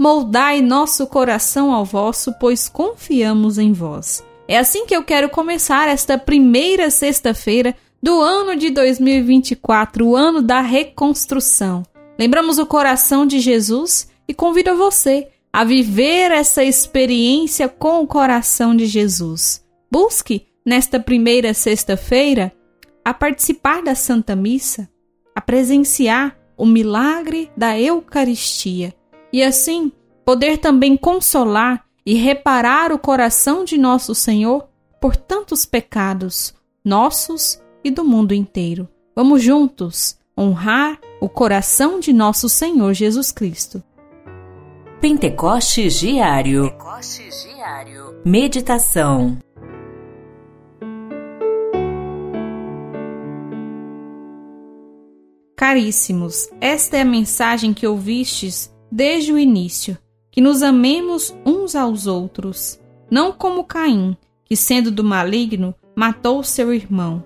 moldai nosso coração ao vosso, pois confiamos em vós. É assim que eu quero começar esta primeira sexta-feira do ano de 2024, o ano da reconstrução. Lembramos o coração de Jesus e convido você a viver essa experiência com o coração de Jesus. Busque, nesta primeira sexta-feira, a participar da Santa Missa, a presenciar o milagre da Eucaristia e assim poder também consolar e reparar o coração de nosso Senhor por tantos pecados nossos e do mundo inteiro. Vamos juntos honrar o coração de nosso Senhor Jesus Cristo. Pentecostes Diário. Pentecostes Diário. Meditação. Caríssimos, esta é a mensagem que ouvistes desde o início: que nos amemos uns aos outros, não como Caim, que sendo do maligno, matou seu irmão.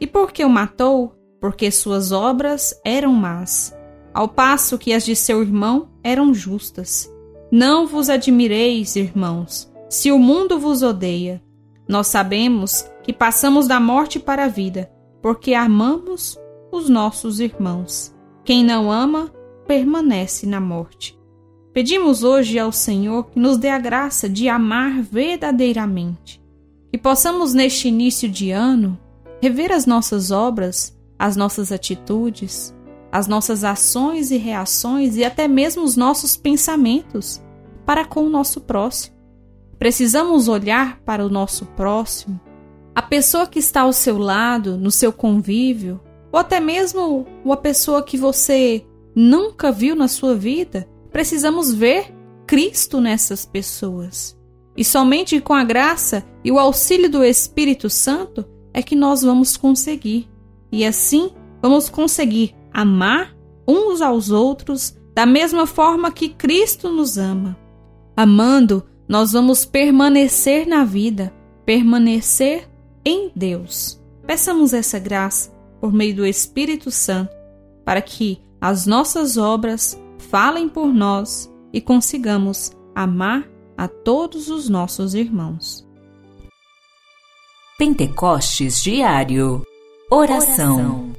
E por que o matou? Porque suas obras eram más, ao passo que as de seu irmão eram justas. Não vos admireis, irmãos, se o mundo vos odeia. Nós sabemos que passamos da morte para a vida, porque amamos os nossos irmãos. Quem não ama, permanece na morte. Pedimos hoje ao Senhor que nos dê a graça de amar verdadeiramente, que possamos neste início de ano rever as nossas obras, as nossas atitudes, as nossas ações e reações e até mesmo os nossos pensamentos para com o nosso próximo. Precisamos olhar para o nosso próximo, a pessoa que está ao seu lado, no seu convívio, ou até mesmo uma pessoa que você nunca viu na sua vida, precisamos ver Cristo nessas pessoas. E somente com a graça e o auxílio do Espírito Santo é que nós vamos conseguir. E assim vamos conseguir amar uns aos outros da mesma forma que Cristo nos ama. Amando, nós vamos permanecer na vida, permanecer em Deus. Peçamos essa graça por meio do Espírito Santo, para que as nossas obras falem por nós e consigamos amar a todos os nossos irmãos. Pentecostes Diário Oração. Oração.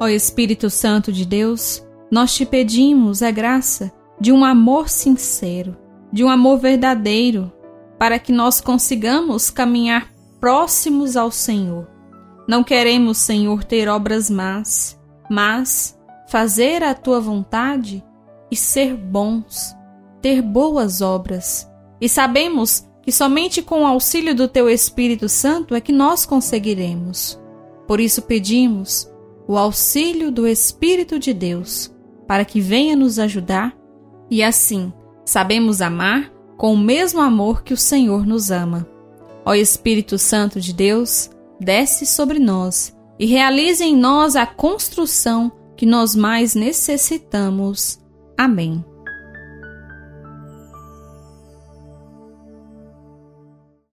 Ó Espírito Santo de Deus, nós te pedimos a graça de um amor sincero, de um amor verdadeiro, para que nós consigamos caminhar próximos ao Senhor. Não queremos, Senhor, ter obras más, mas fazer a tua vontade e ser bons, ter boas obras. E sabemos que somente com o auxílio do teu Espírito Santo é que nós conseguiremos. Por isso pedimos o auxílio do Espírito de Deus, para que venha nos ajudar e assim sabemos amar com o mesmo amor que o Senhor nos ama. Ó Espírito Santo de Deus, desce sobre nós e realize em nós a construção que nós mais necessitamos. Amém.